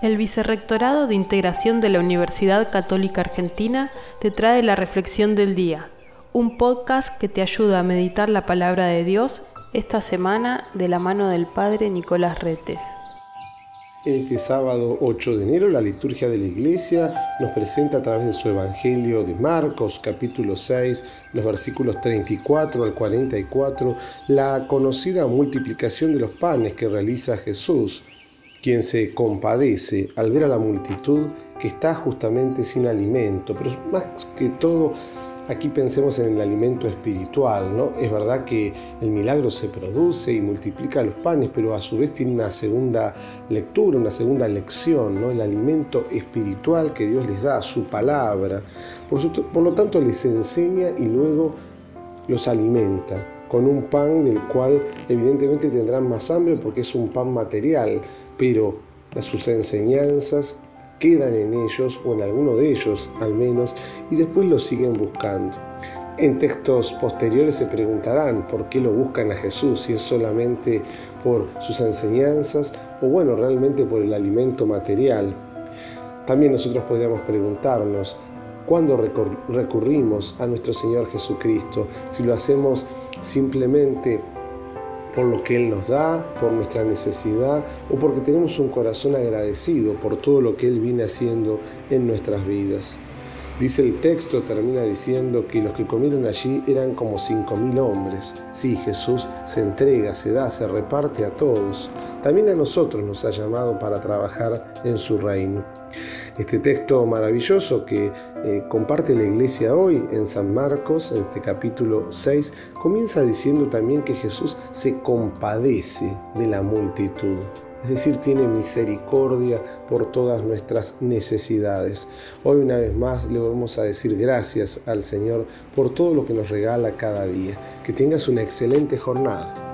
El Vicerrectorado de Integración de la Universidad Católica Argentina te trae la Reflexión del Día, un podcast que te ayuda a meditar la palabra de Dios esta semana de la mano del Padre Nicolás Retes. Este sábado 8 de enero la liturgia de la iglesia nos presenta a través de su Evangelio de Marcos capítulo 6, los versículos 34 al 44, la conocida multiplicación de los panes que realiza Jesús quien se compadece al ver a la multitud que está justamente sin alimento, pero más que todo aquí pensemos en el alimento espiritual, ¿no? Es verdad que el milagro se produce y multiplica los panes, pero a su vez tiene una segunda lectura, una segunda lección, ¿no? El alimento espiritual que Dios les da, su palabra. Por, por lo tanto, les enseña y luego los alimenta con un pan del cual evidentemente tendrán más hambre porque es un pan material, pero sus enseñanzas quedan en ellos o en alguno de ellos al menos y después lo siguen buscando. En textos posteriores se preguntarán por qué lo buscan a Jesús, si es solamente por sus enseñanzas o bueno, realmente por el alimento material. También nosotros podríamos preguntarnos, ¿cuándo recurrimos a nuestro Señor Jesucristo? Si lo hacemos simplemente por lo que Él nos da, por nuestra necesidad o porque tenemos un corazón agradecido por todo lo que Él viene haciendo en nuestras vidas. Dice el texto, termina diciendo que los que comieron allí eran como cinco mil hombres. Sí, Jesús se entrega, se da, se reparte a todos. También a nosotros nos ha llamado para trabajar en su reino. Este texto maravilloso que eh, comparte la iglesia hoy en San Marcos, en este capítulo 6, comienza diciendo también que Jesús se compadece de la multitud es decir, tiene misericordia por todas nuestras necesidades. Hoy una vez más le vamos a decir gracias al Señor por todo lo que nos regala cada día. Que tengas una excelente jornada.